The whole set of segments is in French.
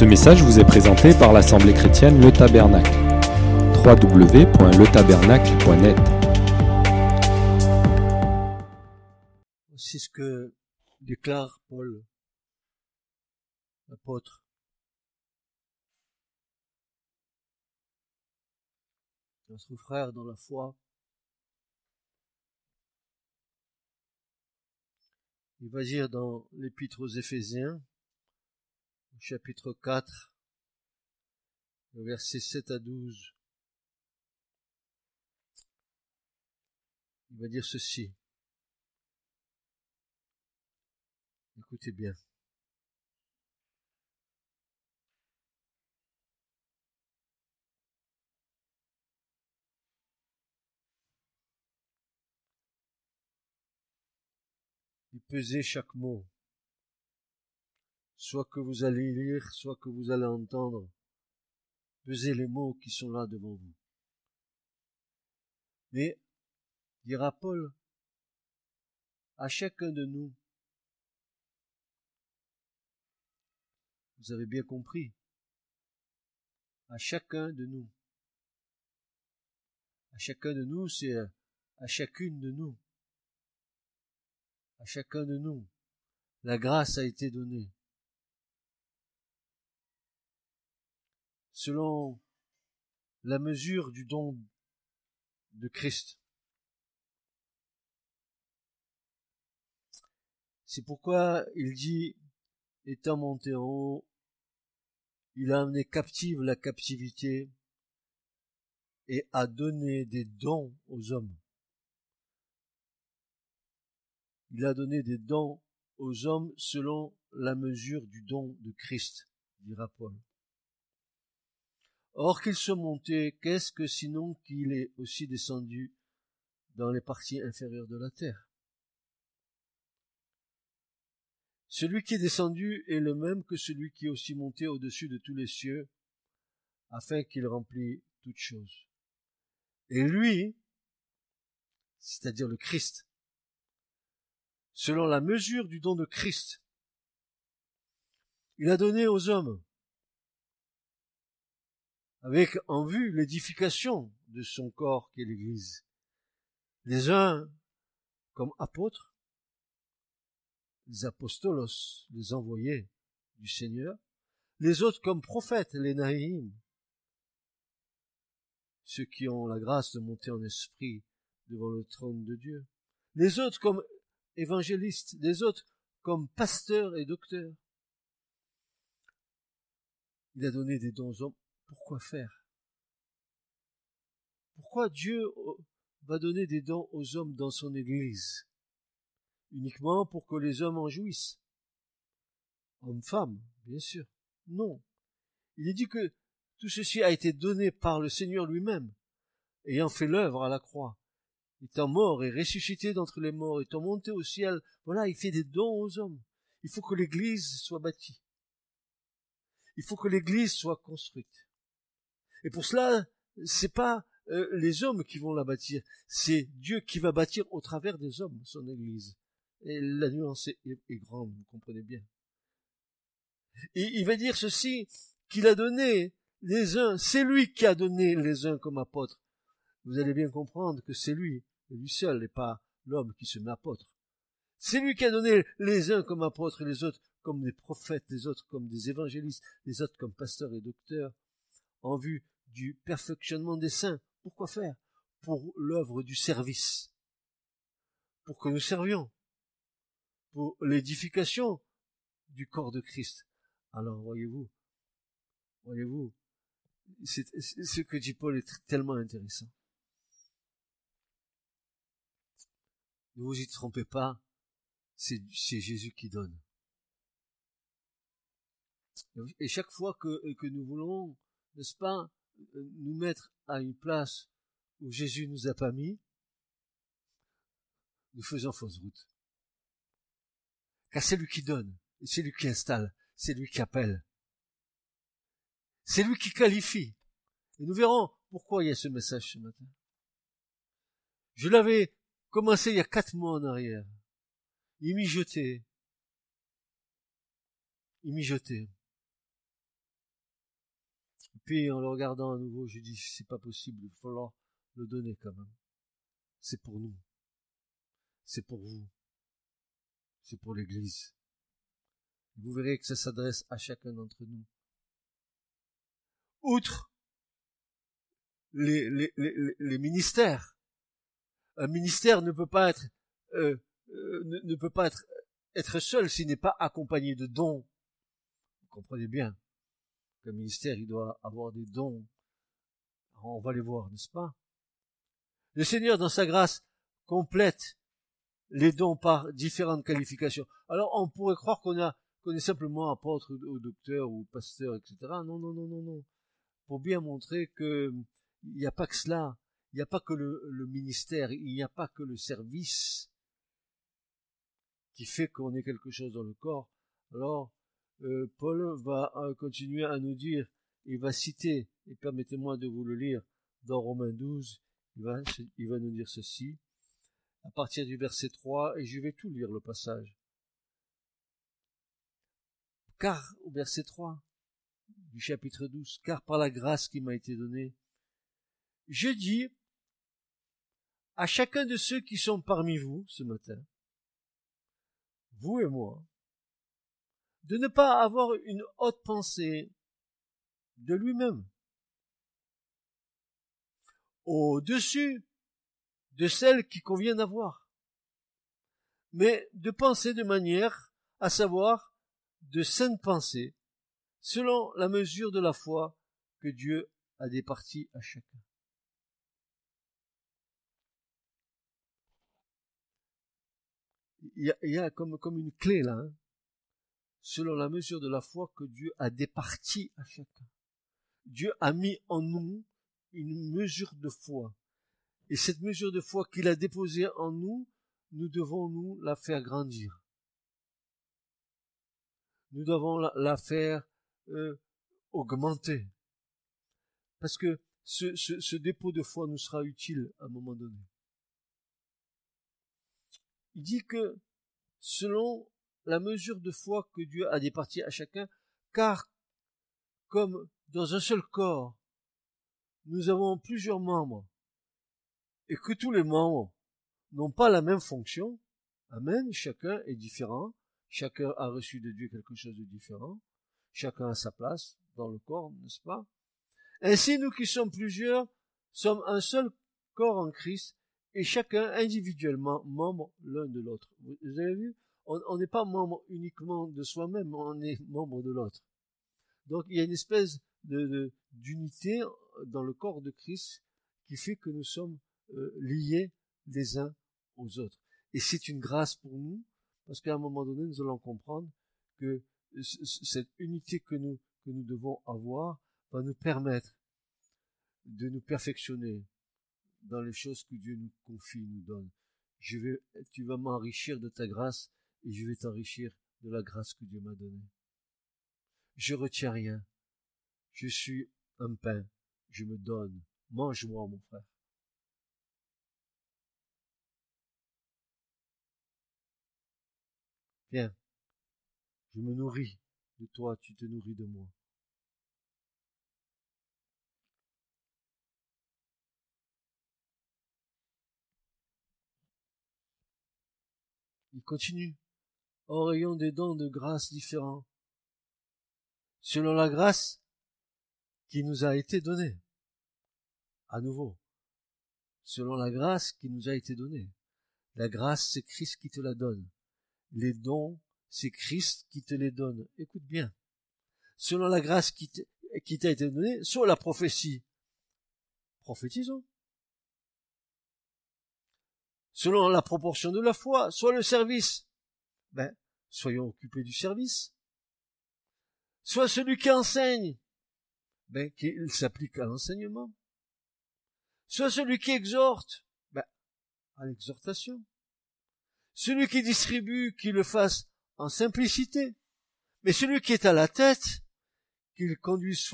Ce message vous est présenté par l'Assemblée chrétienne Le Tabernacle. www.letabernacle.net C'est ce que déclare Paul, l'apôtre. Notre frère dans la foi. Il va dire dans l'épître aux Éphésiens, chapitre 4, le verset 7 à 12. Il va dire ceci. Écoutez bien. Il pesez chaque mot, soit que vous allez lire, soit que vous allez entendre. Pesez les mots qui sont là devant vous. Mais, dira Paul, à chacun de nous, vous avez bien compris, à chacun de nous, à chacun de nous, c'est à chacune de nous, à chacun de nous, la grâce a été donnée. Selon la mesure du don de Christ. C'est pourquoi il dit, étant monté en haut, il a amené captive la captivité et a donné des dons aux hommes. Il a donné des dons aux hommes selon la mesure du don de Christ, dira Paul. Or qu'il soit monté, qu'est-ce que sinon qu'il est aussi descendu dans les parties inférieures de la terre? Celui qui est descendu est le même que celui qui est aussi monté au-dessus de tous les cieux, afin qu'il remplisse toutes choses. Et lui, c'est-à-dire le Christ, selon la mesure du don de Christ, il a donné aux hommes, avec en vue l'édification de son corps qui est l'Église, les uns comme apôtres, les apostolos, les envoyés du Seigneur, les autres comme prophètes, les naïms, ceux qui ont la grâce de monter en esprit devant le trône de Dieu, les autres comme évangélistes, les autres comme pasteurs et docteurs. Il a donné des dons. Pourquoi faire? Pourquoi Dieu va donner des dons aux hommes dans son Église? Uniquement pour que les hommes en jouissent? Hommes-femmes, bien sûr. Non. Il est dit que tout ceci a été donné par le Seigneur lui-même, ayant fait l'œuvre à la croix, étant mort et ressuscité d'entre les morts, étant monté au ciel. Voilà, il fait des dons aux hommes. Il faut que l'Église soit bâtie. Il faut que l'Église soit construite. Et pour cela, c'est pas euh, les hommes qui vont la bâtir, c'est Dieu qui va bâtir au travers des hommes son Église. Et la nuance est, grande, vous comprenez bien. Et il va dire ceci, qu'il a donné les uns, c'est lui qui a donné les uns comme apôtres. Vous allez bien comprendre que c'est lui, lui seul, et pas l'homme qui se met apôtre. C'est lui qui a donné les uns comme apôtres et les autres comme des prophètes, les autres comme des évangélistes, les autres comme pasteurs et docteurs, en vue du perfectionnement des saints. Pourquoi faire? Pour l'œuvre du service. Pour que nous servions pour l'édification du corps de Christ. Alors, voyez-vous, voyez-vous, ce que dit Paul est tellement intéressant. Ne vous y trompez pas, c'est Jésus qui donne. Et chaque fois que, que nous voulons, n'est-ce pas, nous mettre à une place où Jésus nous a pas mis, nous faisons fausse route. Car c'est lui qui donne, c'est lui qui installe, c'est lui qui appelle. C'est lui qui qualifie. Et nous verrons pourquoi il y a ce message ce matin. Je l'avais commencé il y a quatre mois en arrière. Il mijotait. Il mijotait. En le regardant à nouveau, je dis c'est pas possible, il falloir le donner quand même. C'est pour nous. C'est pour vous. C'est pour l'Église. Vous verrez que ça s'adresse à chacun d'entre nous. Outre les, les, les, ministères, un ministère ne peut pas être euh, euh, ne, peut pas être être seul s'il n'est pas accompagné de dons. Vous comprenez bien qu'un ministère il doit avoir des dons. On va les voir, n'est-ce pas? Le Seigneur, dans sa grâce, complète les dons par différentes qualifications. Alors on pourrait croire qu'on a qu'on est simplement apôtre ou docteur ou pasteur, etc. Non, non, non, non, non. Pour bien montrer que il n'y a pas que cela, il n'y a pas que le, le ministère, il n'y a pas que le service qui fait qu'on est quelque chose dans le corps. Alors, euh, Paul va euh, continuer à nous dire, il va citer, et permettez-moi de vous le lire, dans Romains 12, il va, il va nous dire ceci, à partir du verset 3, et je vais tout lire le passage. Car, au verset 3 du chapitre 12, car par la grâce qui m'a été donnée, je dis à chacun de ceux qui sont parmi vous ce matin, vous et moi, de ne pas avoir une haute pensée de lui-même, au-dessus de celle qui convient d'avoir, mais de penser de manière à savoir de saines pensées, selon la mesure de la foi que Dieu a départie à chacun. Il y a, comme, comme une clé là, hein, selon la mesure de la foi que Dieu a départie à chacun. Dieu a mis en nous une mesure de foi. Et cette mesure de foi qu'il a déposée en nous, nous devons nous la faire grandir. Nous devons la, faire euh, augmenter. Parce que ce dépôt de foi nous sera utile à un moment donné. Il dit que selon la mesure de foi que Dieu a départie à chacun, car comme dans un seul corps, nous avons plusieurs membres, et que tous les membres n'ont pas la même fonction, Amen, chacun est différent, chacun a reçu de Dieu quelque chose de différent, chacun a sa place dans le corps, n'est-ce pas? Ainsi, nous qui sommes plusieurs, sommes un seul corps en Christ, et chacun individuellement membre l'un de l'autre. Vous avez vu? On n'est pas membre uniquement de soi-même, on est membre de l'autre. Donc il y a une espèce de d'unité dans le corps de Christ qui fait que nous sommes euh, liés les uns aux autres. Et c'est une grâce pour nous, parce qu'à un moment donné, nous allons comprendre que cette unité que nous, que nous devons avoir va nous permettre de nous perfectionner dans les choses que Dieu nous confie, nous donne. Je vais, tu vas m'enrichir de ta grâce et je vais t'enrichir de la grâce que Dieu m'a donnée. Je retiens rien. Je suis un pain. Je me donne. Mange-moi, mon frère. Viens, je me nourris de toi, tu te nourris de moi. Il continue, en rayon des dons de grâce différents, selon la grâce qui nous a été donnée. À nouveau, selon la grâce qui nous a été donnée. La grâce, c'est Christ qui te la donne les dons, c'est Christ qui te les donne. Écoute bien. Selon la grâce qui t'a été donnée, soit la prophétie. Prophétisons. Selon la proportion de la foi, soit le service. Ben, soyons occupés du service. Soit celui qui enseigne. Ben, qu'il s'applique à l'enseignement. Soit celui qui exhorte. Ben, à l'exhortation. Celui qui distribue, qu'il le fasse en simplicité. Mais celui qui est à la tête, qu'il conduise,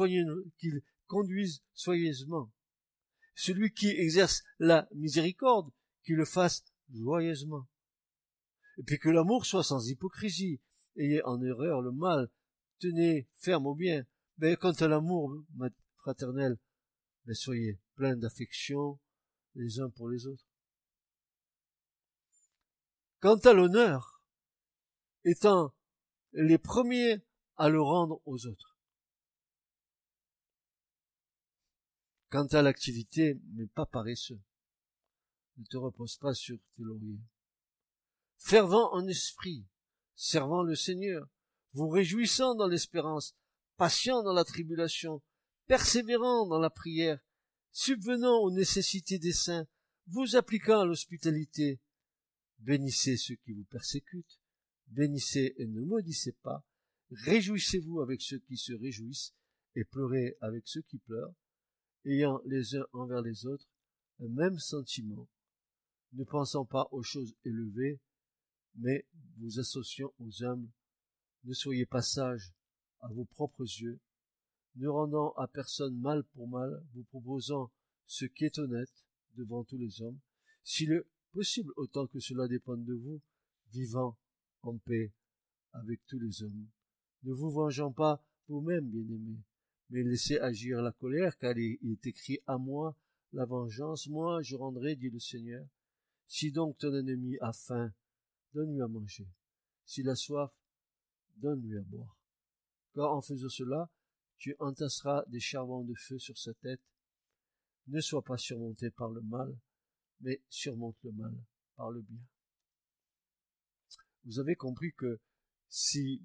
qu'il conduise soigneusement. Celui qui exerce la miséricorde, qu'il le fasse joyeusement. Et puis que l'amour soit sans hypocrisie. Ayez en erreur le mal, tenez ferme au bien. Mais quant à l'amour, fraternelle, mais soyez pleins d'affection les uns pour les autres. Quant à l'honneur, étant les premiers à le rendre aux autres. Quant à l'activité, mais pas paresseux. Ne te repose pas sur tes lauriers. Fervent en esprit, servant le Seigneur, vous réjouissant dans l'espérance, patient dans la tribulation, persévérant dans la prière, subvenant aux nécessités des saints, vous appliquant à l'hospitalité. Bénissez ceux qui vous persécutent, bénissez et ne maudissez pas, réjouissez-vous avec ceux qui se réjouissent, et pleurez avec ceux qui pleurent, ayant les uns envers les autres un même sentiment, ne pensant pas aux choses élevées, mais vous associant aux humbles. Ne soyez pas sages à vos propres yeux, ne rendant à personne mal pour mal, vous proposant ce qui est honnête devant tous les hommes, s'il est possible autant que cela dépende de vous, vivant en paix avec tous les hommes. Ne vous vengeant pas vous-même, bien-aimés, mais laissez agir la colère, car il est écrit à moi la vengeance, moi je rendrai, dit le Seigneur. Si donc ton ennemi a faim, donne-lui à manger. S'il a soif, donne-lui à boire. Car en faisant cela, tu entasseras des charbons de feu sur sa tête. Ne sois pas surmonté par le mal, mais surmonte le mal par le bien. Vous avez compris que si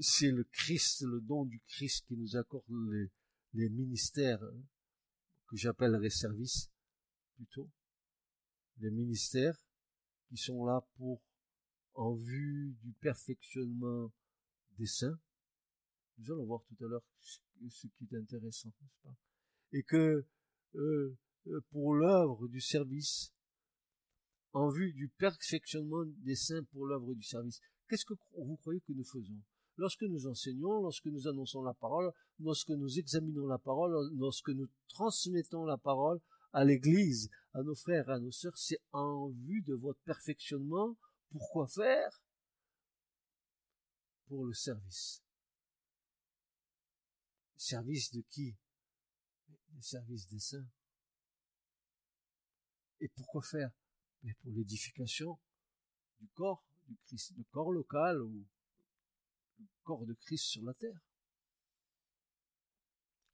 c'est le Christ, le don du Christ qui nous accorde les, les ministères hein, que j'appellerais services, plutôt, les ministères qui sont là pour, en vue du perfectionnement des saints, nous allons voir tout à l'heure ce qui est intéressant, n'est-ce pas? Et que euh, euh, pour l'œuvre du service, en vue du perfectionnement des saints pour l'œuvre du service, qu'est-ce que vous croyez que nous faisons? Lorsque nous enseignons, lorsque nous annonçons la parole, lorsque nous examinons la parole, lorsque nous transmettons la parole à l'Église, à nos frères, à nos sœurs, c'est en vue de votre perfectionnement. Pourquoi faire Pour le service. Service de qui? Le service des saints. Et pourquoi faire? Mais pour l'édification du corps du Christ, le corps local ou le corps de Christ sur la terre.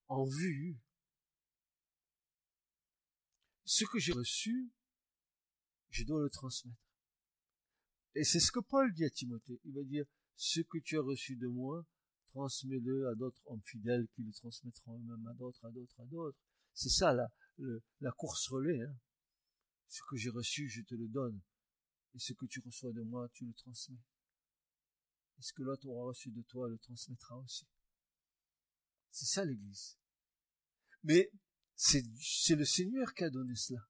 En vue, ce que j'ai reçu, je dois le transmettre. Et c'est ce que Paul dit à Timothée. Il va dire, ce que tu as reçu de moi, transmets-le à d'autres hommes fidèles qui le transmettront eux-mêmes à d'autres, à d'autres, à d'autres. C'est ça la, la course relais. Hein. Ce que j'ai reçu, je te le donne. Et ce que tu reçois de moi, tu le transmets. Et ce que l'autre aura reçu de toi, le transmettra aussi. C'est ça l'Église. Mais c'est le Seigneur qui a donné cela.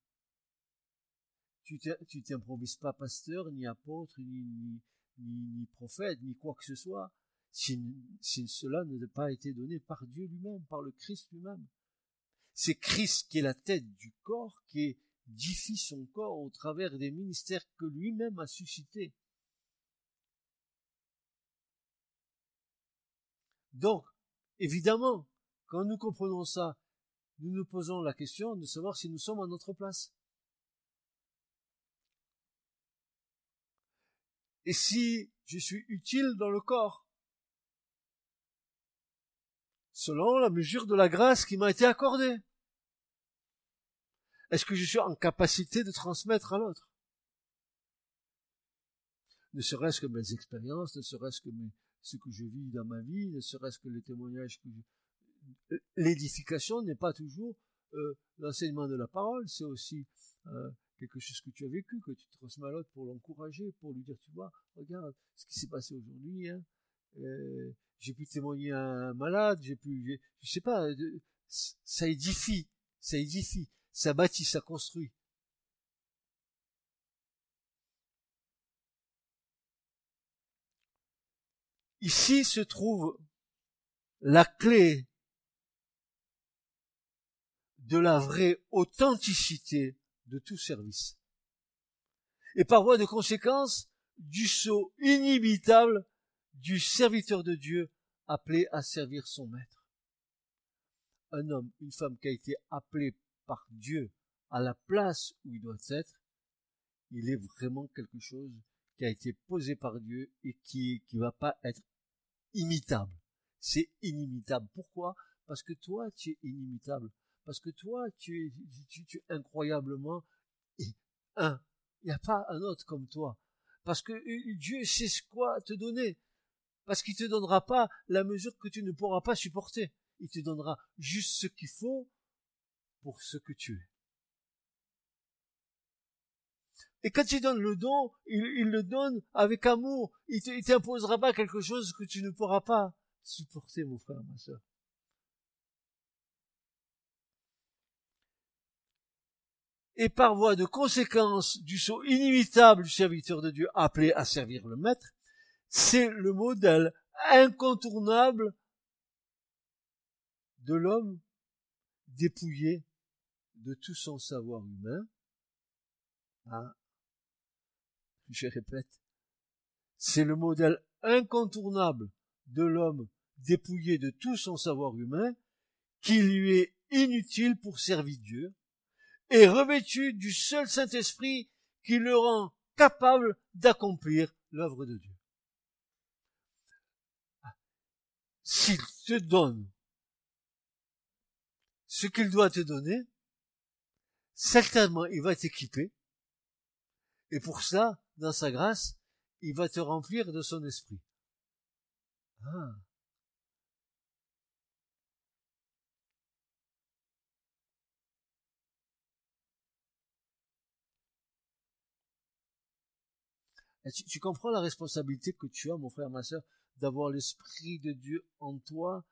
Tu t'improvises pas pasteur, ni apôtre, ni, prophète, ni quoi que ce soit si, cela n'a pas été donné par Dieu lui-même, par le Christ lui-même. C'est Christ qui est la tête du corps, qui édifie son corps au travers des ministères que lui-même a suscités. Donc, évidemment, quand nous comprenons ça, nous nous posons la question de savoir si nous sommes à notre place. Et si je suis utile dans le corps? Selon la mesure de la grâce qui m'a été accordée. Est-ce que je suis en capacité de transmettre à l'autre? Ne serait-ce que mes expériences, ne serait-ce que ce que je vis dans ma vie, ne serait-ce que les témoignages que je... L'édification n'est pas toujours euh, l'enseignement de la parole, c'est aussi euh, quelque chose que tu as vécu, que tu transmets à l'autre pour l'encourager, pour lui dire, tu vois, regarde ce qui s'est passé aujourd'hui, hein, euh, j'ai pu témoigner à un malade, j'ai pu, je sais pas, ça édifie, ça édifie, ça bâtit, ça construit. Ici se trouve la clé de la vraie authenticité de tout service. Et par voie de conséquence, du saut inimitable du serviteur de Dieu appelé à servir son maître. un homme, une femme qui a été appelé par Dieu à la place où il doit être, il est vraiment quelque chose qui a été posé par Dieu et qui qui va pas être imitable. C'est inimitable. Pourquoi? Parce que toi, tu es inimitable. Parce que toi, tu es, incroyablement un. Il n'y a pas un autre comme toi. Parce que Dieu sait quoi te donner. Parce qu'il te donnera pas la mesure que tu ne pourras pas supporter. Il te donnera juste ce qu'il faut pour ce que tu es. Et quand il donne le don, il, le donne avec amour. Il t'imposera pas quelque chose que tu ne pourras pas supporter, mon frère, ma soeur. Et par voie de conséquence du saut inimitable du serviteur de Dieu appelé à servir le maître, c'est le modèle incontournable de l'homme dépouillé de tout son savoir humain. Ah, je répète, c'est le modèle incontournable de l'homme dépouillé de tout son savoir humain qui lui est inutile pour servir Dieu et revêtu du seul Saint-Esprit qui le rend capable d'accomplir l'œuvre de Dieu. S'il te donne ce qu'il doit te donner, certainement il va t'équiper, et pour ça, dans sa grâce, il va te remplir de son esprit. Ah. Tu, comprends la responsabilité que tu as, mon frère, ma soeur, d'avoir l'Esprit de Dieu en toi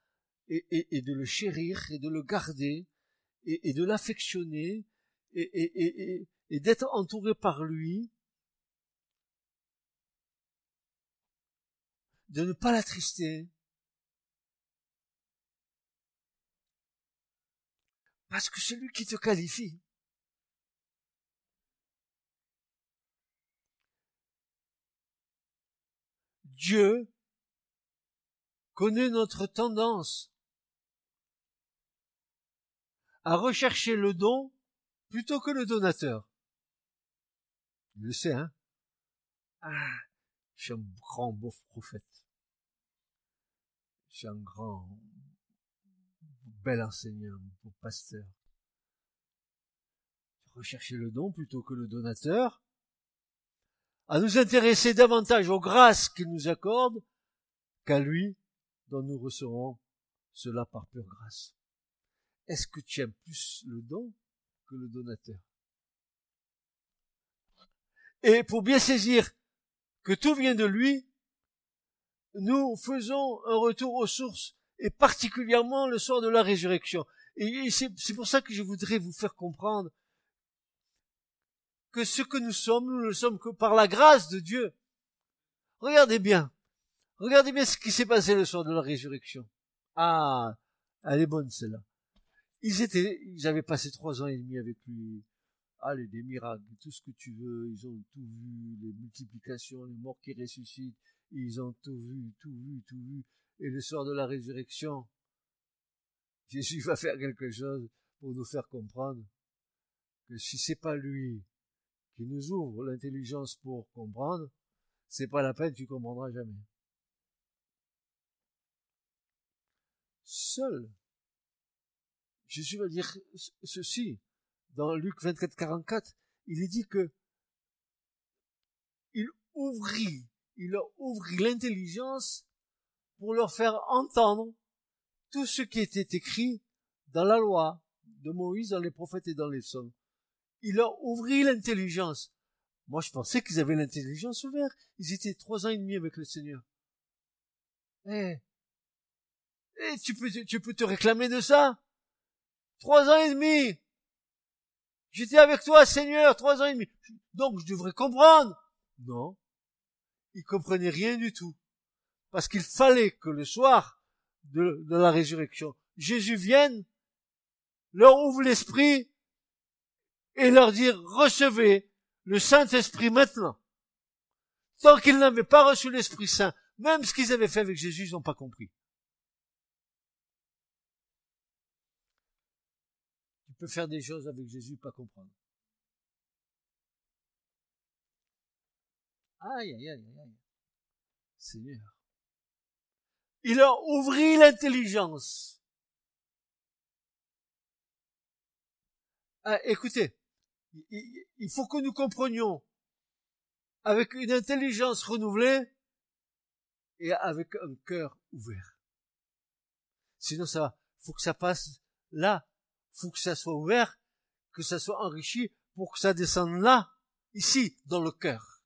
et, de le chérir et de le garder et, de l'affectionner et, et d'être entouré par lui, de ne pas l'attrister. Parce que c'est lui qui te qualifie. Dieu connaît notre tendance à rechercher le don plutôt que le donateur. Il le sait, hein Ah, je suis un grand beau prophète. Je suis un grand, bel enseignant, beau pasteur. Rechercher le don plutôt que le donateur à nous intéresser davantage aux grâces qu'il nous accorde qu'à lui dont nous recevrons cela par pure grâce. Est-ce que tu aimes plus le don que le donateur? Et pour bien saisir que tout vient de lui, nous faisons un retour aux sources, et particulièrement le soir de la résurrection. Et c'est pour ça que je voudrais vous faire comprendre que ce que nous sommes, nous ne sommes que par la grâce de Dieu. Regardez bien. Regardez bien ce qui s'est passé le soir de la résurrection. Ah, elle est bonne celle-là. Ils étaient, ils avaient passé trois ans et demi avec lui. Allez, des miracles, tout ce que tu veux. Ils ont tout vu, les multiplications, les morts qui ressuscitent. Ils ont tout vu, tout vu, tout vu. Et le soir de la résurrection, Jésus va faire quelque chose pour nous faire comprendre que si c'est pas lui qui nous ouvre l'intelligence pour comprendre, c'est pas la peine, tu comprendras jamais. Seul, Jésus va dire ceci, dans Luc 24, 44, il est dit que il ouvrit, il ouvrit l'intelligence pour leur faire entendre tout ce qui était écrit dans la loi de Moïse, dans les prophètes et dans les psaumes il leur ouvrit l'intelligence. Moi, je pensais qu'ils avaient l'intelligence ouverte. Ils étaient trois ans et demi avec le Seigneur. Eh, eh tu peux, tu peux te réclamer de ça? Trois ans et demi. J'étais avec toi, Seigneur, trois ans et demi. Donc, je devrais comprendre. Non. Ils comprenaient rien du tout. Parce qu'il fallait que le soir de, de la résurrection, Jésus vienne, leur ouvre l'esprit et leur dire recevez le Saint-Esprit maintenant. Tant qu'ils n'avaient pas reçu l'Esprit Saint, même ce qu'ils avaient fait avec Jésus, ils n'ont pas compris. peut faire des choses avec Jésus, pas comprendre. Aïe, aïe, aïe, aïe. Seigneur. Il leur ouvrit l'intelligence. Ah, écoutez, il faut que nous comprenions avec une intelligence renouvelée et avec un cœur ouvert. Sinon, ça, faut que ça passe là, faut que ça soit ouvert, que ça soit enrichi pour que ça descende là, ici, dans le cœur.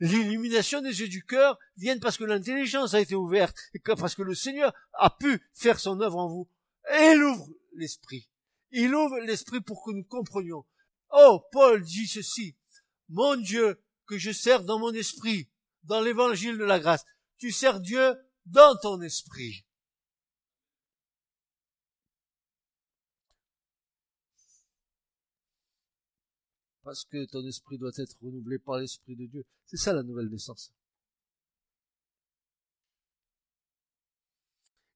L'illumination des yeux du cœur vient parce que l'intelligence a été ouverte et parce que le Seigneur a pu faire son œuvre en vous. Il ouvre l'esprit. Il ouvre l'esprit pour que nous comprenions. Oh, Paul dit ceci. Mon Dieu, que je sers dans mon esprit, dans l'évangile de la grâce. Tu sers Dieu dans ton esprit. Parce que ton esprit doit être renouvelé par l'esprit de Dieu. C'est ça la nouvelle naissance.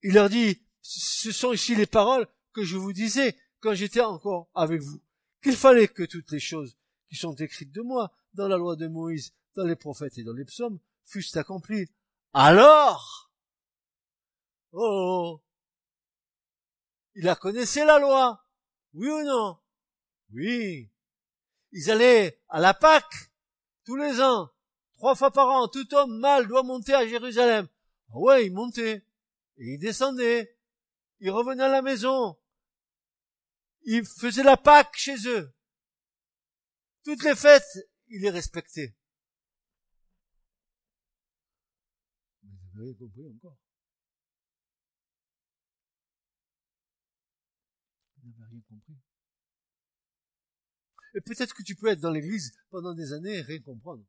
Il leur dit, ce sont ici les paroles que je vous disais quand j'étais encore avec vous, qu'il fallait que toutes les choses qui sont écrites de moi dans la loi de Moïse, dans les prophètes et dans les psaumes fussent accomplies. Alors, oh, il a connaissé la loi, oui ou non? Oui. Ils allaient à la Pâque tous les ans, trois fois par an. Tout homme mâle doit monter à Jérusalem. Ah ouais, il montait et il descendait. Il revenait à la maison il faisait la Pâque chez eux. Toutes les fêtes, il les respectait. vous avez compris encore. Vous n'avez rien compris. Et peut-être que tu peux être dans l'église pendant des années et rien comprendre.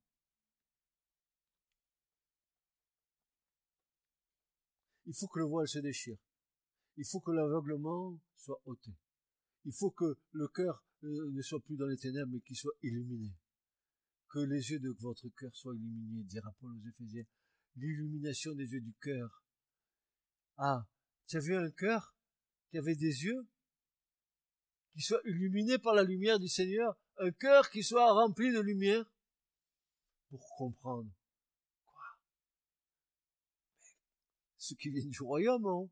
Il faut que le voile se déchire. Il faut que l'aveuglement soit ôté. Il faut que le cœur euh, ne soit plus dans les ténèbres, mais qu'il soit illuminé. Que les yeux de votre cœur soient illuminés, dira Paul aux Éphésiens. L'illumination des yeux du cœur. Ah, tu as vu un cœur qui avait des yeux qui soient illuminés par la lumière du Seigneur, un cœur qui soit rempli de lumière pour comprendre. Quoi? Ce qui vient du royaume, hein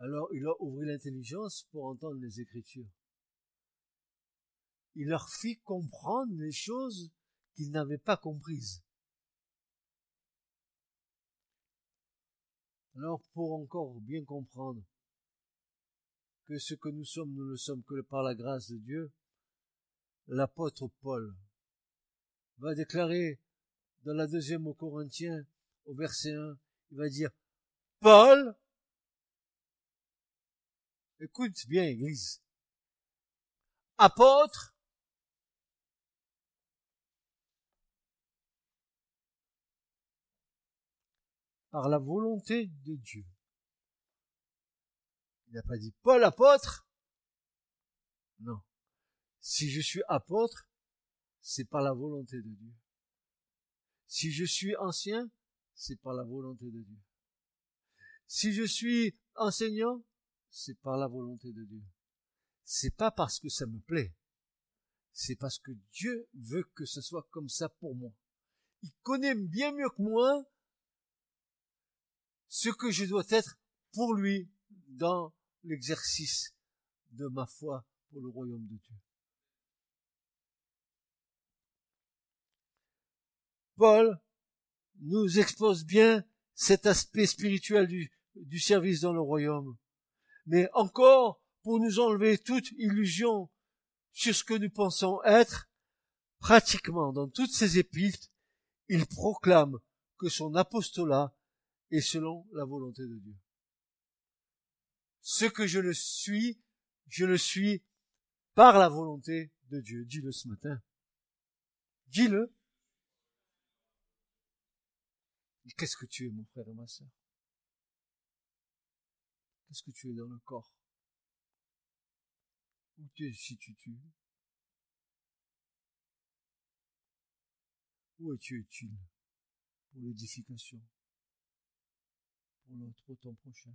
Alors il leur ouvrit l'intelligence pour entendre les Écritures. Il leur fit comprendre les choses qu'ils n'avaient pas comprises. Alors pour encore bien comprendre que ce que nous sommes, nous ne sommes que par la grâce de Dieu, l'apôtre Paul va déclarer dans la deuxième au Corinthiens, au verset 1, il va dire, Paul, Écoute bien, Église. Apôtre, par la volonté de Dieu. Il n'a pas dit Paul apôtre. Non. Si je suis apôtre, c'est par la volonté de Dieu. Si je suis ancien, c'est par la volonté de Dieu. Si je suis enseignant, c'est par la volonté de Dieu. C'est pas parce que ça me plaît. C'est parce que Dieu veut que ce soit comme ça pour moi. Il connaît bien mieux que moi ce que je dois être pour lui dans l'exercice de ma foi pour le royaume de Dieu. Paul nous expose bien cet aspect spirituel du, du service dans le royaume mais encore pour nous enlever toute illusion sur ce que nous pensons être, pratiquement dans toutes ses épîtres, il proclame que son apostolat est selon la volonté de Dieu. Ce que je le suis, je le suis par la volonté de Dieu. Dis-le ce matin. Dis-le. Qu'est-ce que tu es, mon frère et ma soeur Qu'est-ce que tu es dans le corps? Où tu situes Où es-tu utile pour l'édification, pour l'autre, pour prochain.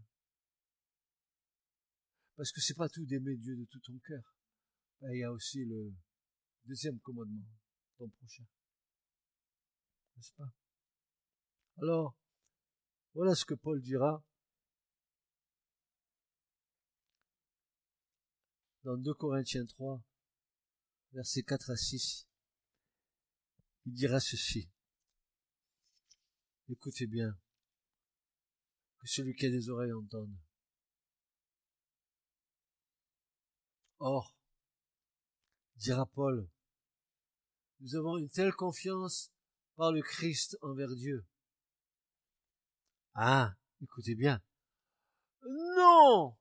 Parce que c'est pas tout d'aimer Dieu de tout ton cœur. Ben, il y a aussi le deuxième commandement, ton prochain. N'est-ce pas? Alors, voilà ce que Paul dira dans 2 Corinthiens 3, versets 4 à 6. Il dira ceci. Écoutez bien, que celui qui a des oreilles entende. Or, dira Paul, nous avons une telle confiance par le Christ envers Dieu. Ah, écoutez bien. Non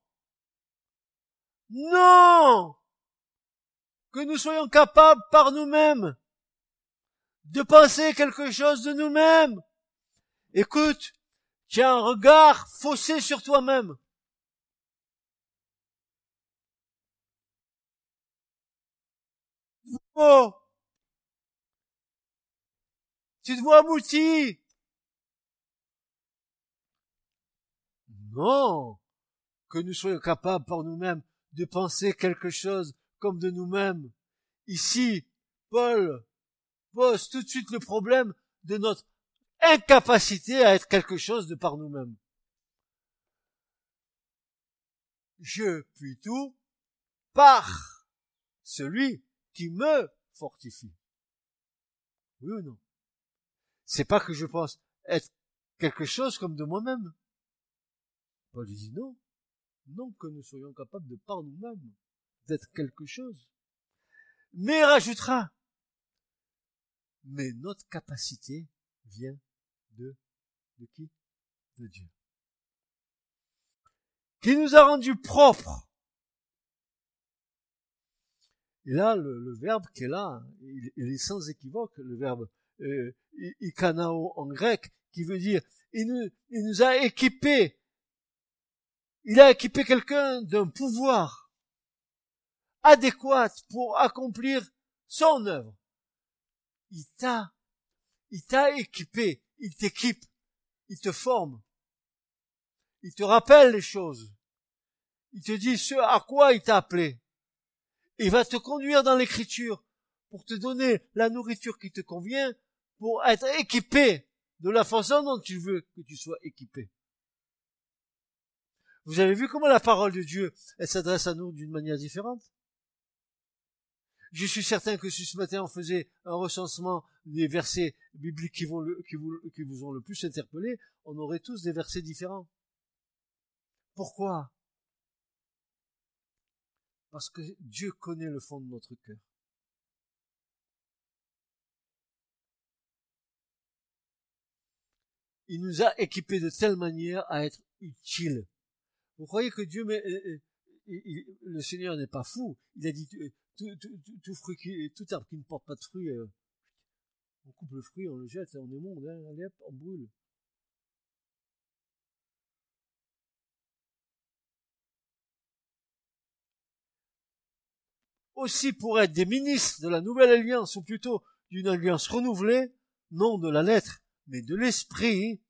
Non Que nous soyons capables par nous-mêmes de penser quelque chose de nous-mêmes. Écoute, tu as un regard faussé sur toi-même. Oh Tu te vois abouti Non Que nous soyons capables par nous-mêmes de penser quelque chose comme de nous-mêmes. Ici, Paul pose tout de suite le problème de notre incapacité à être quelque chose de par nous-mêmes. Je puis tout par celui qui me fortifie. Oui ou non? C'est pas que je pense être quelque chose comme de moi-même. Paul dit non. Non que nous soyons capables de par nous-mêmes d'être quelque chose. Mais rajoutera. Mais notre capacité vient de, de qui? De Dieu. Qui nous a rendus propres. Et là, le, verbe qui est là, il, est sans équivoque, le verbe euh, ikanao en grec, qui veut dire, il nous, il nous a équipés. Il a équipé quelqu'un d'un pouvoir adéquat pour accomplir son œuvre. Il t'a, il t'a équipé il t'équipe, il te forme, il te rappelle les choses, il te dit ce à quoi il t'a appelé. Il va te conduire dans l'écriture pour te donner la nourriture qui te convient, pour être équipé de la façon dont tu veux que tu sois équipé. Vous avez vu comment la parole de Dieu, elle s'adresse à nous d'une manière différente? Je suis certain que si ce matin on faisait un recensement des versets bibliques qui, vous, vous ont le plus interpellé, on aurait tous des versets différents. Pourquoi? Parce que Dieu connaît le fond de notre cœur. Il nous a équipés de telle manière à être utiles. Vous croyez que Dieu, euh, euh, le Seigneur n'est pas fou? Il a dit, euh, tout, fruit qui, tout arbre qui ne porte pas de fruits, euh, on coupe le fruit, on le jette, on est monde, hein, allez hop, on brûle. Aussi pour être des ministres de la nouvelle alliance, ou plutôt d'une alliance renouvelée, non de la lettre, mais de l'esprit,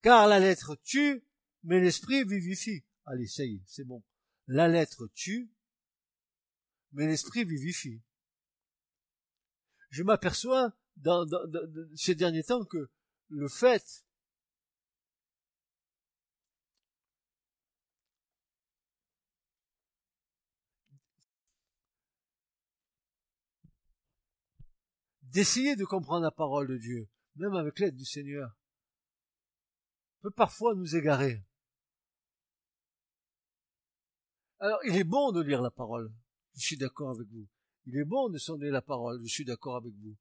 car la lettre tue, mais l'esprit vivifie. Allez, ça y est, c'est bon. La lettre tue, mais l'esprit vivifie. Je m'aperçois dans, ces derniers temps que le fait d'essayer de comprendre la parole de Dieu, même avec l'aide du Seigneur, peut parfois nous égarer. Alors, il est bon de lire la parole. Je suis d'accord avec vous. Il est bon de sonder la parole. Je suis d'accord avec vous.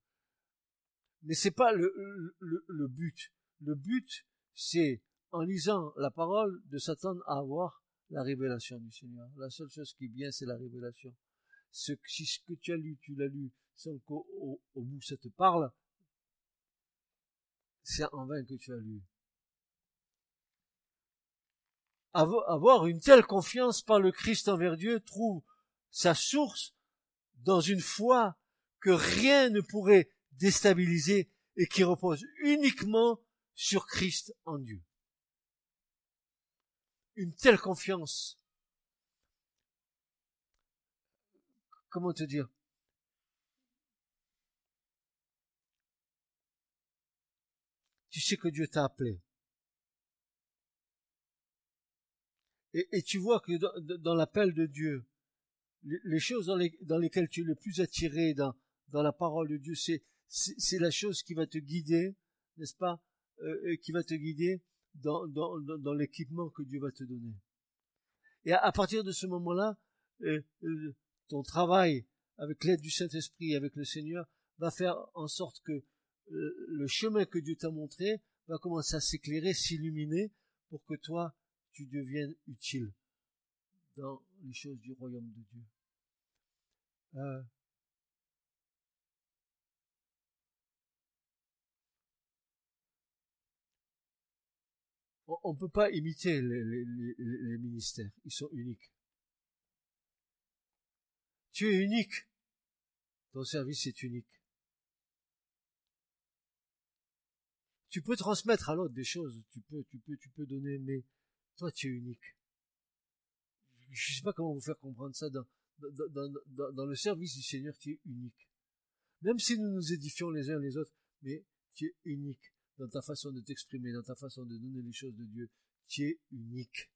Mais c'est pas le, le, le but. Le but, c'est, en lisant la parole, de s'attendre à avoir la révélation du Seigneur. La seule chose qui est bien, c'est la révélation. Ce, si ce que tu as lu, tu l'as lu sans qu'au au, bout ça te parle, c'est en vain que tu as lu. Avoir une telle confiance par le Christ envers Dieu trouve sa source dans une foi que rien ne pourrait déstabiliser et qui repose uniquement sur Christ en Dieu. une telle confiance. Comment te dire Tu sais que Dieu t'a appelé. Et, tu vois que dans, l'appel de Dieu, les, choses dans, lesquelles tu es le plus attiré dans, dans la parole de Dieu, c'est, c'est, la chose qui va te guider, n'est-ce pas, euh, qui va te guider dans, dans, dans l'équipement que Dieu va te donner. Et à, partir de ce moment-là, euh, euh, ton travail avec l'aide du Saint-Esprit, avec le Seigneur, va faire en sorte que le chemin que Dieu t'a montré va commencer à s'éclairer, s'illuminer, pour que toi, tu deviennes utile dans les choses du royaume de Dieu. Euh, on ne peut pas imiter les, ministères, ils sont uniques. Tu es unique, ton service est unique. Tu peux transmettre à l'autre des choses, tu peux, tu peux, tu peux donner, mais tu es unique. Je ne sais pas comment vous faire comprendre ça. Dans, le service du Seigneur, tu es unique. Même si nous nous édifions les uns les autres, mais tu es unique dans ta façon de t'exprimer, dans ta façon de donner les choses de Dieu. Tu es unique.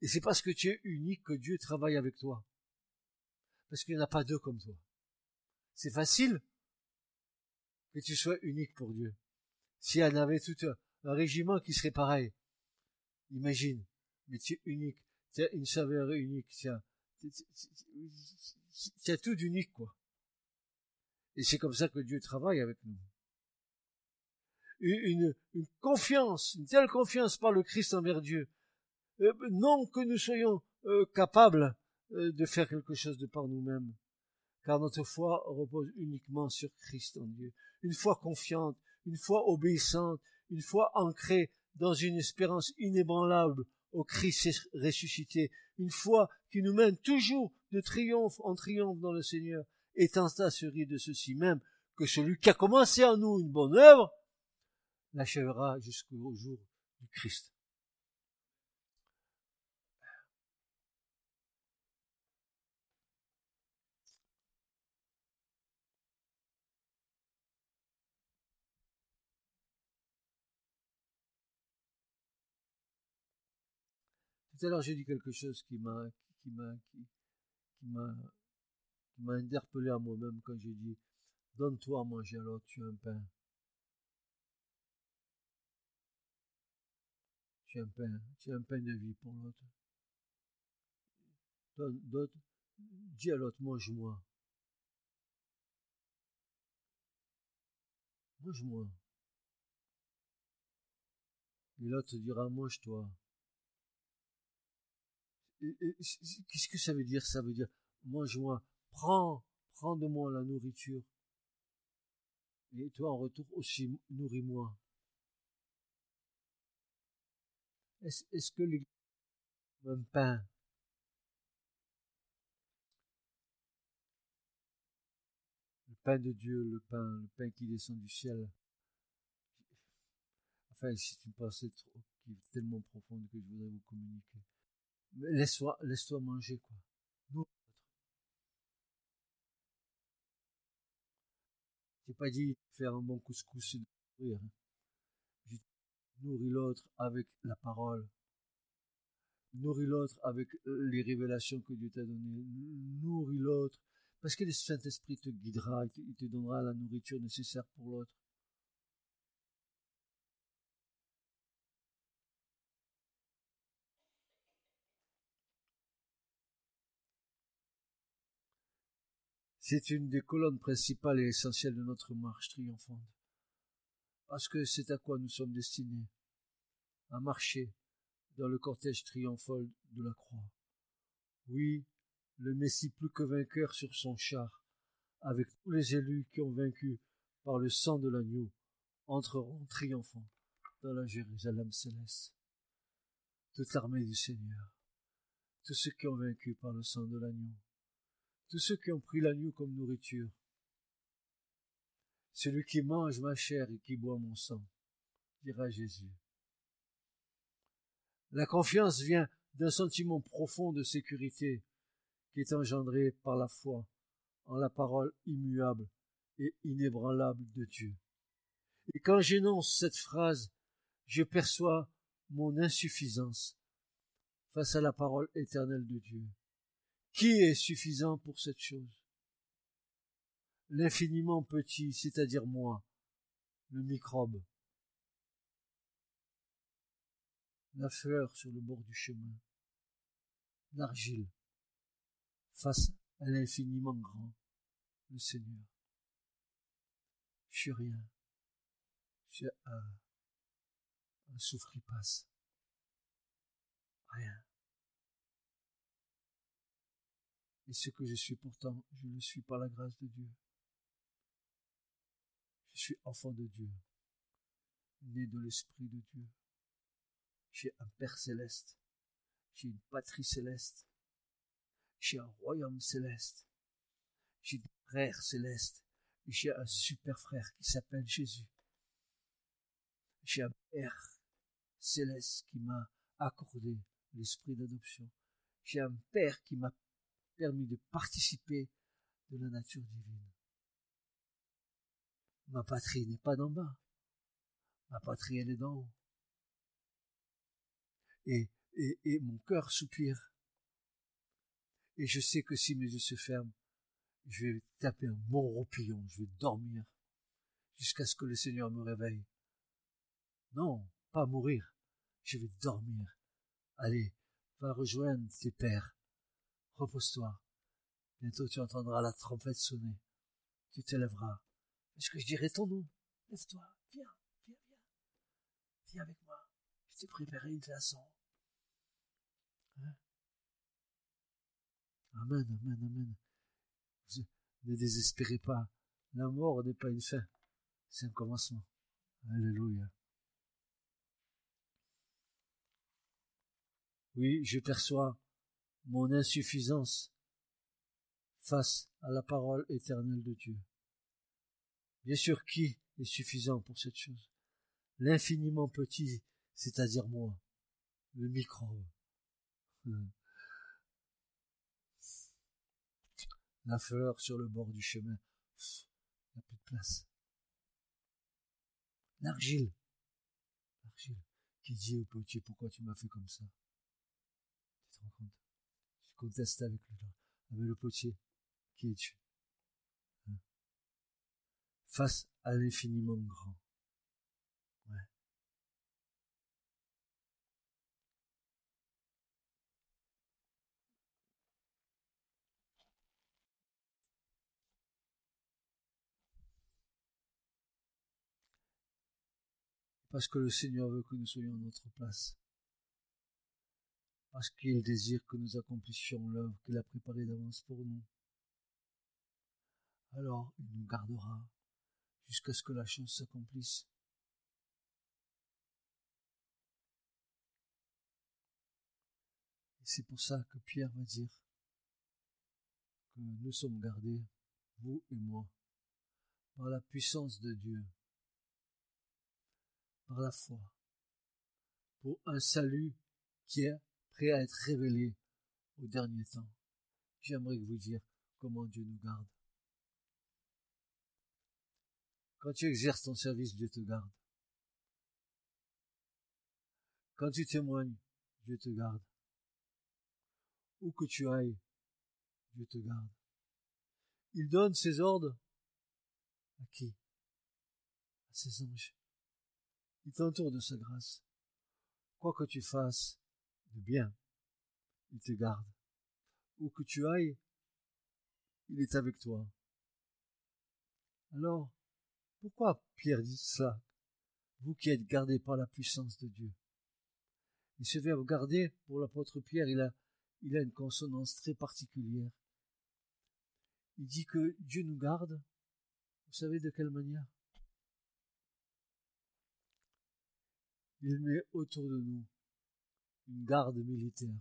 Et c'est parce que tu es unique que Dieu travaille avec toi. Parce qu'il n'y en a pas deux comme toi. C'est facile que tu sois unique pour Dieu. Si y en avait tout un régiment qui serait pareil, Imagine, mais tu es unique, tu as une saveur unique, tu as, tu as tout d'unique, quoi. Et c'est comme ça que Dieu travaille avec nous. Une, une, confiance, une telle confiance par le Christ envers Dieu. Euh, non que nous soyons euh, capables euh, de faire quelque chose de par nous-mêmes, car notre foi repose uniquement sur Christ en Dieu. Une foi confiante, une foi obéissante, une foi ancrée dans une espérance inébranlable au Christ ressuscité, une foi qui nous mène toujours de triomphe en triomphe dans le Seigneur, étant assuré de ceci même, que celui qui a commencé en nous une bonne œuvre, l'achèvera jusqu'au jour du Christ. Tout à l'heure, j'ai dit quelque chose qui m'a, qui m'a, qui, qui m'a interpellé à moi-même quand j'ai dit, donne-toi à manger à l'autre, tu as un pain. Tu as un pain, tu as un pain de vie pour l'autre. Donne, donne, dis à l'autre, mange-moi. Mange-moi. Et l'autre dira, mange-toi qu'est-ce que ça veut dire Ça veut dire, mange-moi, prends, prends de moi la nourriture. Et toi, en retour aussi, nourris-moi. Est-ce que les un pain? Le pain de Dieu, le pain, le pain qui descend du ciel. Enfin, c'est une pensée qui est tellement profonde que je voudrais vous communiquer. Laisse-toi, laisse-toi manger, quoi. Nourris J'ai pas dit faire un bon couscous de nourrir. Hein. nourris l'autre avec la parole. Nourris l'autre avec euh, les révélations que Dieu t'a données. Nourris l'autre. Parce que le Saint-Esprit te guidera, il te donnera la nourriture nécessaire pour l'autre. C'est une des colonnes principales et essentielles de notre marche triomphante. Parce que c'est à quoi nous sommes destinés. À marcher dans le cortège triomphal de la croix. Oui, le Messie plus que vainqueur sur son char, avec tous les élus qui ont vaincu par le sang de l'agneau, entreront triomphants dans la Jérusalem céleste. Toute l'armée du Seigneur, tous ceux qui ont vaincu par le sang de l'agneau, tous ceux qui ont pris l'agneau comme nourriture. Celui qui mange ma chair et qui boit mon sang, dira Jésus. La confiance vient d'un sentiment profond de sécurité qui est engendré par la foi en la parole immuable et inébranlable de Dieu. Et quand j'énonce cette phrase, je perçois mon insuffisance face à la parole éternelle de Dieu. Qui est suffisant pour cette chose? L'infiniment petit, c'est-à-dire moi, le microbe, la fleur sur le bord du chemin, l'argile, face à l'infiniment grand, le Seigneur. Je suis rien. Je suis un, un souffle-passe. Rien. Et ce que je suis pourtant, je le suis par la grâce de Dieu. Je suis enfant de Dieu, né de l'Esprit de Dieu. J'ai un Père céleste, j'ai une patrie céleste, j'ai un royaume céleste, j'ai des frères célestes, j'ai un super frère qui s'appelle Jésus. J'ai un Père céleste qui m'a accordé l'esprit d'adoption. J'ai un Père qui m'a permis de participer de la nature divine. Ma patrie n'est pas d'en bas. Ma patrie, elle est d'en haut. Et, et, mon cœur soupire. Et je sais que si mes yeux se ferment, je vais taper un bon roupillon, je vais dormir jusqu'à ce que le Seigneur me réveille. Non, pas mourir, je vais dormir. Allez, va rejoindre tes pères. Repose-toi. Bientôt tu entendras la trompette sonner. Tu te lèveras. Est-ce que je dirai ton nom? Lève-toi, viens, viens, viens. Viens avec moi. Je t'ai préparé une façon. Hein? Amen, amen, amen. Ne désespérez pas. La mort n'est pas une fin. C'est un commencement. Alléluia. Oui, je perçois mon insuffisance face à la parole éternelle de Dieu. Bien sûr, qui est suffisant pour cette chose? L'infiniment petit, c'est-à-dire moi, le microbe. Hmm. La fleur sur le bord du chemin, il n'y a plus de place. L'argile, l'argile, qui dit au petit, pourquoi tu m'as fait comme ça? Tu te rends compte? Conteste avec avec le potier. Qui es-tu hein? Face à l'infiniment grand. Parce que le Seigneur veut que nous soyons à notre place parce qu'il désire que nous accomplissions l'œuvre qu'il a préparée d'avance pour nous. Alors il nous gardera jusqu'à ce que la chose s'accomplisse. Et c'est pour ça que Pierre va dire que nous sommes gardés, vous et moi, par la puissance de Dieu, par la foi, pour un salut qui est prêt à être révélé au dernier temps. J'aimerais vous dire comment Dieu nous garde. Quand tu exerces ton service, Dieu te garde. Quand tu témoignes, Dieu te garde. Où que tu ailles, Dieu te garde. Il donne ses ordres à qui? À ses anges. Il t'entoure de sa grâce. Quoi que tu fasses, de bien. Il te garde. Où que tu ailles, il est avec toi. Alors, pourquoi Pierre dit cela Vous qui êtes gardés par la puissance de Dieu. Et ce verbe garder, pour l'apôtre Pierre, il a, il a une consonance très particulière. Il dit que Dieu nous garde. Vous savez de quelle manière? Il met autour de nous une garde militaire.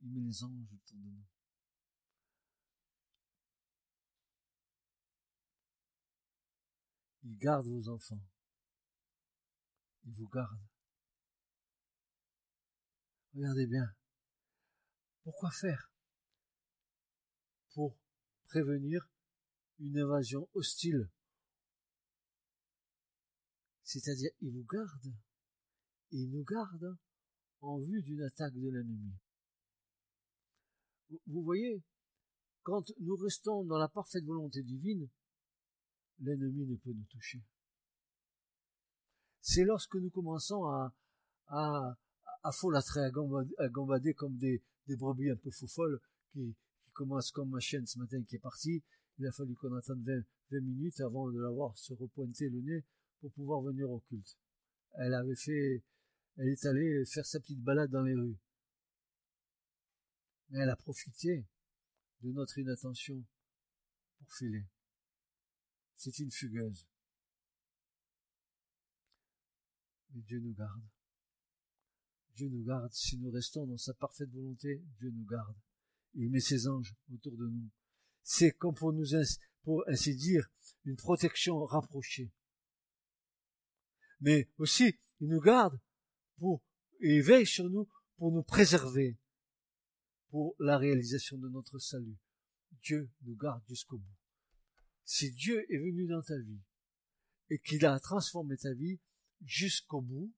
Il met les anges autour de nous. Il garde vos enfants. Il vous garde. Regardez bien. Pourquoi faire? Pour prévenir une invasion hostile. C'est-à-dire, il vous garde. Il nous garde en vue d'une attaque de l'ennemi. Vous voyez, quand nous restons dans la parfaite volonté divine, l'ennemi ne peut nous toucher. C'est lorsque nous commençons à, à, à folâtrer, à gambader, comme des, des brebis un peu faux folles qui, qui commencent comme ma chienne ce matin qui est partie. Il a fallu qu'on attende 20, 20 minutes avant de l'avoir se repointer le nez pour pouvoir venir au culte. Elle avait fait, elle est allée faire sa petite balade dans les rues. Mais elle a profité de notre inattention pour filer. C'est une fugueuse. Mais Dieu nous garde. Dieu nous garde. Si nous restons dans sa parfaite volonté, Dieu nous garde. Il met ses anges autour de nous. C'est comme pour nous, pour ainsi dire, une protection rapprochée. Mais aussi, il nous garde et veille sur nous pour nous préserver pour la réalisation de notre salut. Dieu nous garde jusqu'au bout. Si Dieu est venu dans ta vie et qu'il a transformé ta vie jusqu'au bout,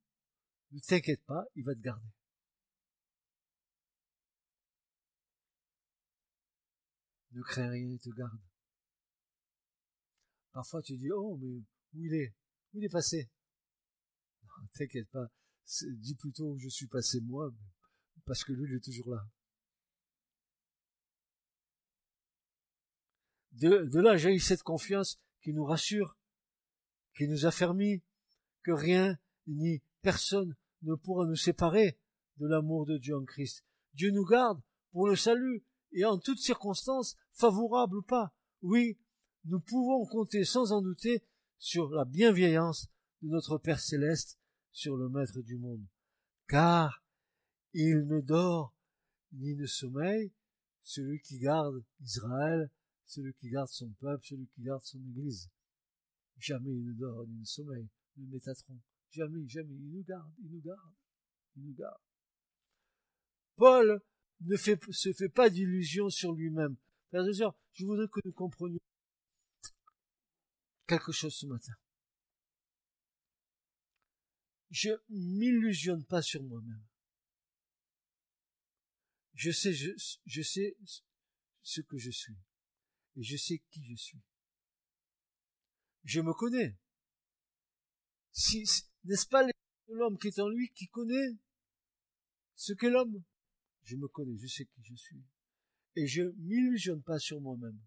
ne t'inquiète pas, il va te garder. Ne crains rien, il te garde. Parfois tu dis, oh, mais où il est? Où il est passé? Non, t'inquiète pas, dis plutôt je suis passé moi, parce que lui, il est toujours là. De, là eu cette confiance qui nous rassure, qui nous affermit, que rien ni personne ne pourra nous séparer de l'amour de Dieu en Christ. Dieu nous garde pour le salut et en toutes circonstances, favorables ou pas. Oui, nous pouvons compter sans en douter sur la bienveillance de notre Père céleste, sur le Maître du monde. Car il ne dort ni ne sommeille, celui qui garde Israël celui qui garde son peuple, celui qui garde son église. Jamais il ne dort ni ne sommeille, ne Métatron. Jamais, jamais, il nous garde, il nous garde, il nous garde. Paul ne fait, se fait pas d'illusions sur lui-même. Frères je voudrais que nous comprenions quelque chose ce matin. Je m'illusionne pas sur moi-même. Je sais, je, sais ce que je suis et je sais qui je suis. Je me connais. Si, n'est-ce pas l'homme qui est en lui qui connaît ce qu'est l'homme? Je me connais, je sais qui je suis. Et je m'illusionne pas sur moi-même.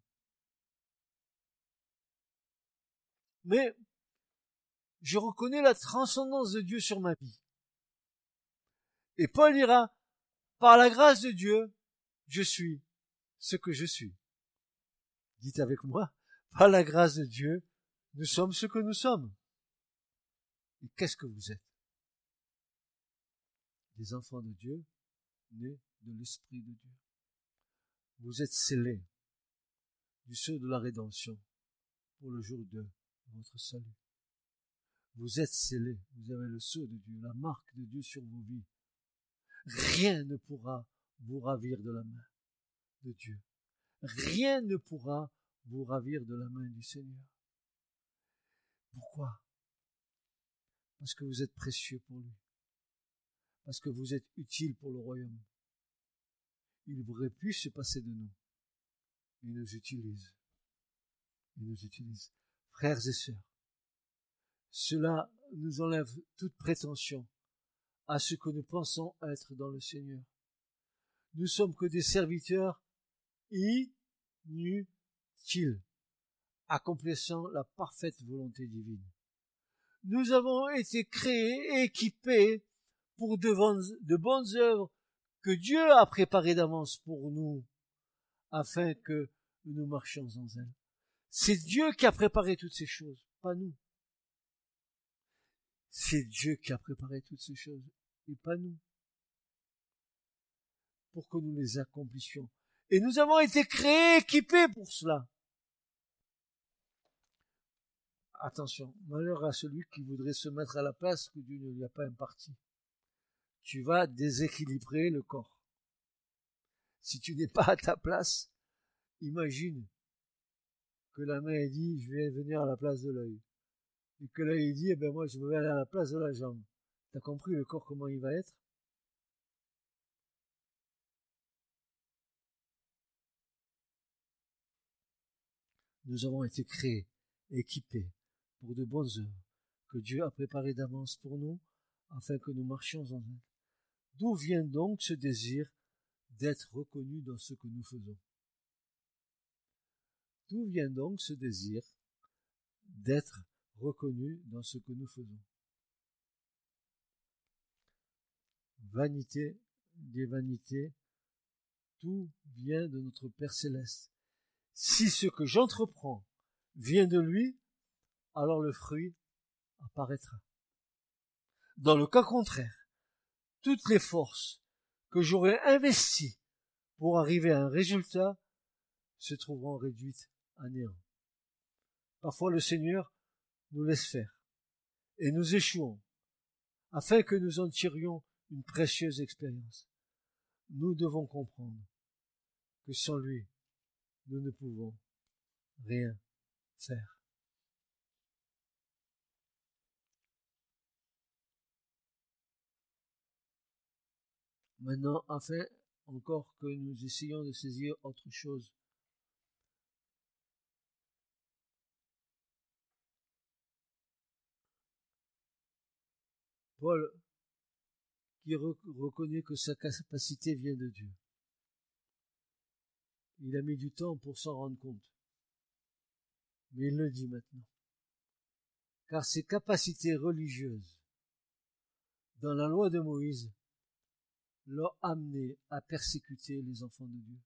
Mais je reconnais la transcendance de Dieu sur ma vie. Et Paul dira, par la grâce de Dieu, je suis ce que je suis. Dites avec moi, par la grâce de Dieu, nous sommes ce que nous sommes. Et qu'est-ce que vous êtes? Des enfants de Dieu, nés de l'Esprit de Dieu. Vous êtes scellés du sceau de la rédemption pour le jour de votre salut. Vous êtes scellés, vous avez le sceau de Dieu, la marque de Dieu sur vos vies. Rien ne pourra vous ravir de la main de Dieu rien ne pourra vous ravir de la main du Seigneur. Pourquoi? Parce que vous êtes précieux pour lui. Parce que vous êtes utile pour le royaume. Il aurait pu se passer de nous. Il nous utilise. Il nous utilise. Frères et sœurs, cela nous enlève toute prétention à ce que nous pensons être dans le Seigneur. Nous sommes que des serviteurs inutile, accomplissant la parfaite volonté divine. Nous avons été créés, équipés pour de bonnes, de bonnes œuvres que Dieu a préparées d'avance pour nous, afin que nous marchions en elles. C'est Dieu qui a préparé toutes ces choses, pas nous. C'est Dieu qui a préparé toutes ces choses, et pas nous. Pour que nous les accomplissions. Et nous avons été créés, équipés pour cela. Attention, malheur à celui qui voudrait se mettre à la place que Dieu ne lui a pas imparti. tu vas déséquilibrer le corps. Si tu n'es pas à ta place, imagine que la main dit je vais venir à la place de l'œil. Et que l'œil dit eh ben moi je vais aller à la place de la jambe. T'as compris le corps comment il va être? Nous avons été créés, équipés pour de bonnes œuvres que Dieu a préparées d'avance pour nous afin que nous marchions en elles. D'où vient donc ce désir d'être reconnu dans ce que nous faisons? D'où vient donc ce désir d'être reconnu dans ce que nous faisons Vanité des vanités, tout vient de notre Père céleste. Si ce que j'entreprends vient de lui, alors le fruit apparaîtra. Dans le cas contraire, toutes les forces que j'aurais investies pour arriver à un résultat se trouveront réduites à néant. Parfois le Seigneur nous laisse faire et nous échouons afin que nous en tirions une précieuse expérience. Nous devons comprendre que sans lui, nous ne pouvons rien faire. Maintenant, afin encore que nous essayons de saisir autre chose. Paul, qui reconnaît que sa capacité vient de Dieu. Il a mis du temps pour s'en rendre compte. Mais il le dit maintenant. Car ses capacités religieuses dans la loi de Moïse l'ont amené à persécuter les enfants de Dieu.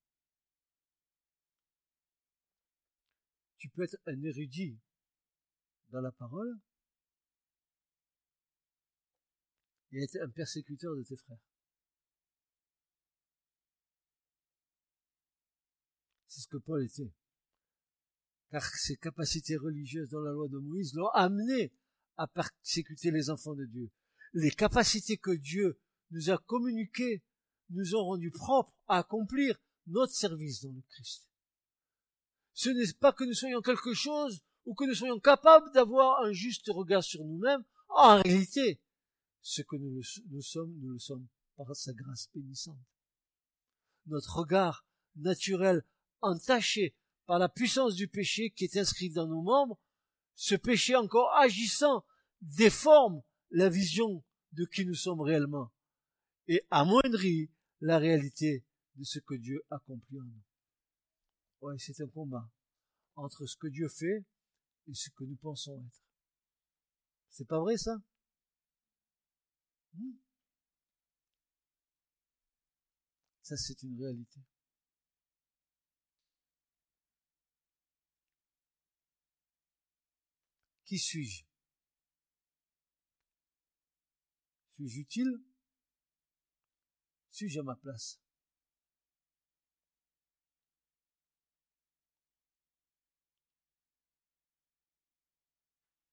Tu peux être un érudit dans la parole et être un persécuteur de tes frères. C'est ce que Paul était. Car ses capacités religieuses dans la loi de Moïse l'ont amené à persécuter les enfants de Dieu. Les capacités que Dieu nous a communiqué, nous ont rendu propres à accomplir notre service dans le Christ. Ce n'est pas que nous soyons quelque chose ou que nous soyons capables d'avoir un juste regard sur nous-mêmes. En réalité, ce que nous, sommes, nous le sommes par sa grâce bénissante. Notre regard naturel entaché par la puissance du péché qui est inscrit dans nos membres, ce péché encore agissant déforme la vision de qui nous sommes réellement et amoindrit la réalité de ce que Dieu accomplit en nous. Ouais, c'est un combat entre ce que Dieu fait et ce que nous pensons être. C'est pas vrai ça? Ça c'est une réalité. Qui suis-je? Suis-je utile? Suis-je à ma place?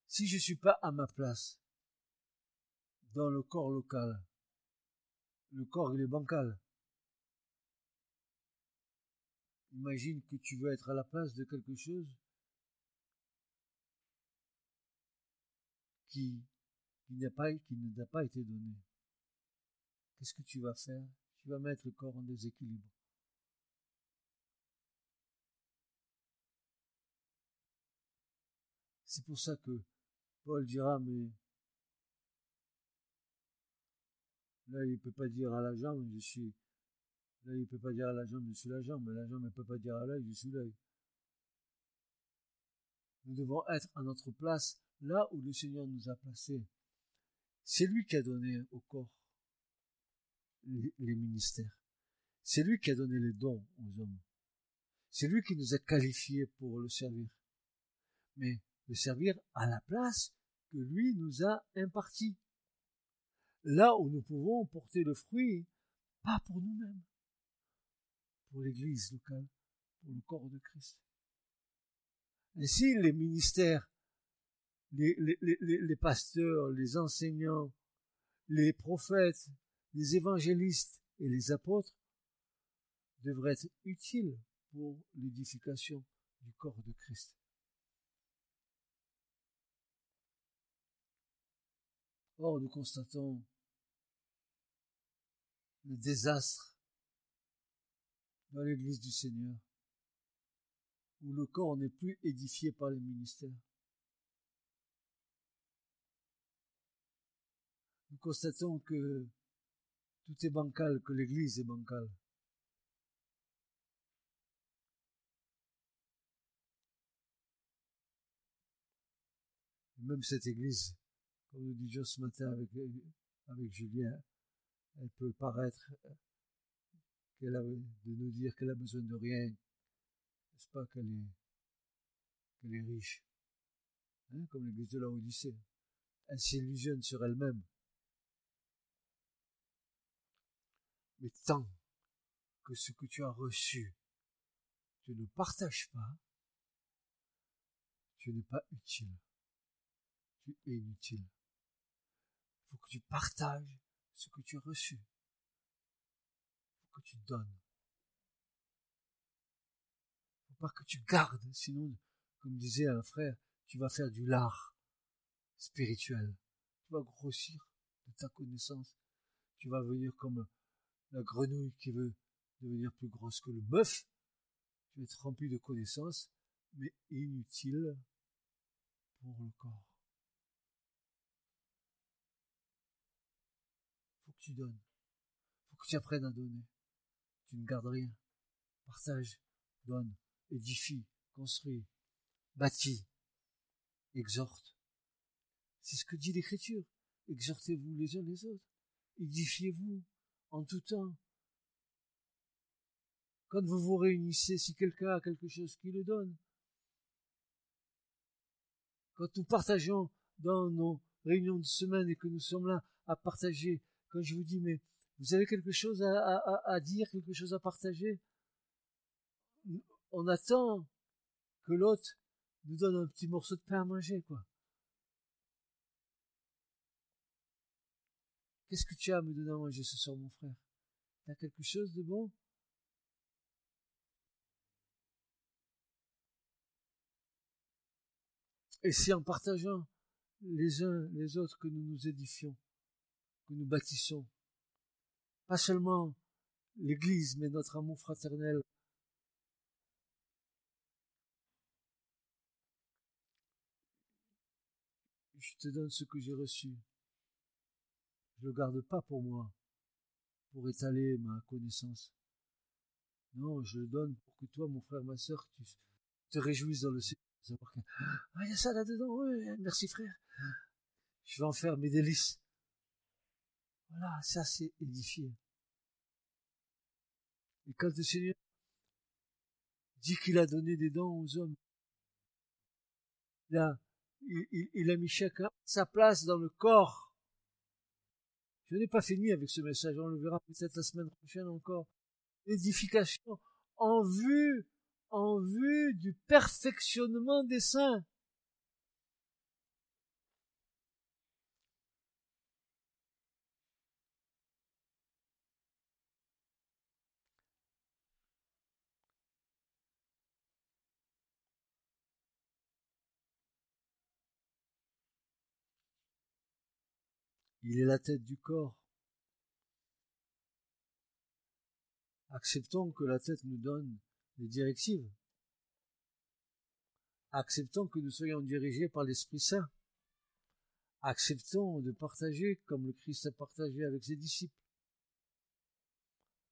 Si je ne suis pas à ma place dans le corps local, le corps il est bancal. Imagine que tu veux être à la place de quelque chose qui, qui n'a pas, qui pas été donné qu'est-ce que tu vas faire? Tu vas mettre le corps en déséquilibre. C'est pour ça que Paul dira, mais là, il ne peut pas dire à la jambe, je suis... Là, il ne peut pas dire à la jambe, je suis la jambe, mais la jambe ne peut pas dire à l'œil, je suis l'œil. Nous devons être à notre place là où le Seigneur nous a placés. C'est lui qui a donné au corps les ministères. C'est lui qui a donné les dons aux hommes. C'est lui qui nous a qualifiés pour le servir. Mais le servir à la place que lui nous a imparti. Là où nous pouvons porter le fruit, pas pour nous-mêmes, pour l'église locale, pour le corps de Christ. Et si les ministères, les pasteurs, les enseignants, les prophètes, les évangélistes et les apôtres devraient être utiles pour l'édification du corps de Christ. Or, nous constatons le désastre dans l'Église du Seigneur, où le corps n'est plus édifié par les ministères. Nous constatons que tout est bancal, que l'Église est bancale. Même cette Église, comme nous disions ce matin avec, avec Julien, elle peut paraître qu'elle a, de nous dire qu'elle a besoin de rien, n'est-ce pas qu'elle est, qu'elle est riche, hein, comme l'église de la Odyssée. Elle s'illusionne sur elle-même. Mais tant que ce que tu as reçu, tu ne partages pas, tu n'es pas utile. Tu es inutile. Faut que tu partages ce que tu as reçu. Il faut que tu donnes. Il faut pas que tu gardes, sinon, comme disait un frère, tu vas faire du lard spirituel. Tu vas grossir de ta connaissance. Tu vas venir comme la grenouille qui veut devenir plus grosse que le bœuf. Tu vas être rempli de connaissances, mais inutile pour le corps. Tu donnes. Faut que tu apprennes à donner. Tu ne gardes rien. Partage, donne, édifie, construis, bâtis, exhorte. C'est ce que dit l'Écriture. Exhortez-vous les uns les autres. Édifiez-vous en tout temps. Quand vous vous réunissez, si quelqu'un a quelque chose, qui le donne. Quand nous partageons dans nos réunions de semaine et que nous sommes là à partager quand je vous dis, mais vous avez quelque chose à, dire, quelque chose à partager, on attend que l'autre nous donne un petit morceau de pain à manger, quoi. Qu'est-ce que tu as à me donner à manger ce soir, mon frère? T'as quelque chose de bon? Et c'est en partageant les uns les autres que nous nous édifions que nous bâtissons. Pas seulement l'Église, mais notre amour fraternel. Je te donne ce que j'ai reçu. Je ne le garde pas pour moi, pour étaler ma connaissance. Non, je le donne pour que toi, mon frère, ma sœur, tu te réjouisses dans le Seigneur. Ah, il y a ça là-dedans, oui, merci frère. Je vais en faire mes délices. Voilà, ça c'est édifié. Et quand le Seigneur dit qu'il a donné des dents aux hommes, il a, il, a mis chacun sa place dans le corps. Je n'ai pas fini avec ce message, on le verra peut-être la semaine prochaine encore. L'édification en vue, en vue du perfectionnement des saints. Il est la tête du corps. Acceptons que la tête nous donne des directives. Acceptons que nous soyons dirigés par l'Esprit Saint. Acceptons de partager comme le Christ a partagé avec ses disciples.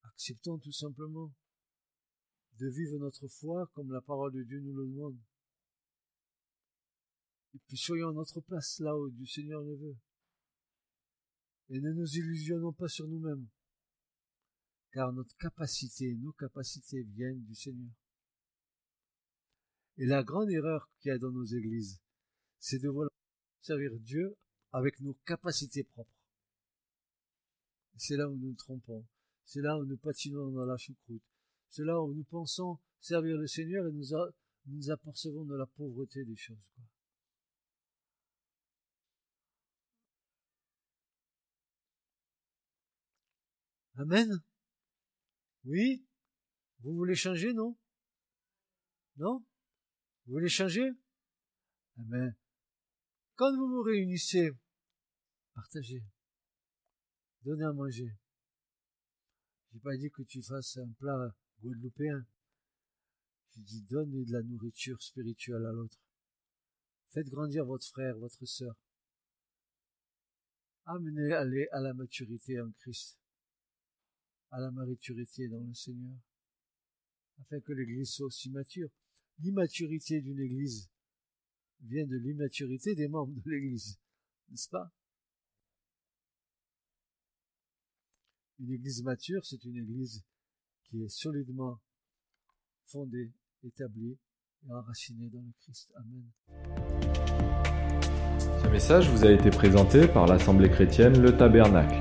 Acceptons tout simplement de vivre notre foi comme la parole de Dieu nous le demande. Et puis soyons à notre place là où du Seigneur le veut. Et ne nous illusionnons pas sur nous-mêmes, car notre capacité, nos capacités viennent du Seigneur. Et la grande erreur qu'il y a dans nos églises, c'est de vouloir servir Dieu avec nos capacités propres. C'est là où nous nous trompons. C'est là où nous patinons dans la choucroute. C'est là où nous pensons servir le Seigneur et nous, nous apercevons de la pauvreté des choses. Amen. Oui Vous voulez changer, non? Non? Vous voulez changer? Amen. Quand vous vous réunissez, partagez. Donnez à manger. J'ai pas dit que tu fasses un plat guadeloupéen. J'ai dit donnez de la nourriture spirituelle à l'autre. Faites grandir votre frère, votre sœur. Amenez-les à la maturité en Christ, à la maturité dans le Seigneur, afin que l'Église soit aussi mature. L'immaturité d'une Église vient de l'immaturité des membres de l'Église, n'est-ce pas? Une Église mature, c'est une Église qui est solidement fondée, établie et enracinée dans le Christ. Amen. Ce message vous a été présenté par l'Assemblée chrétienne Le Tabernacle.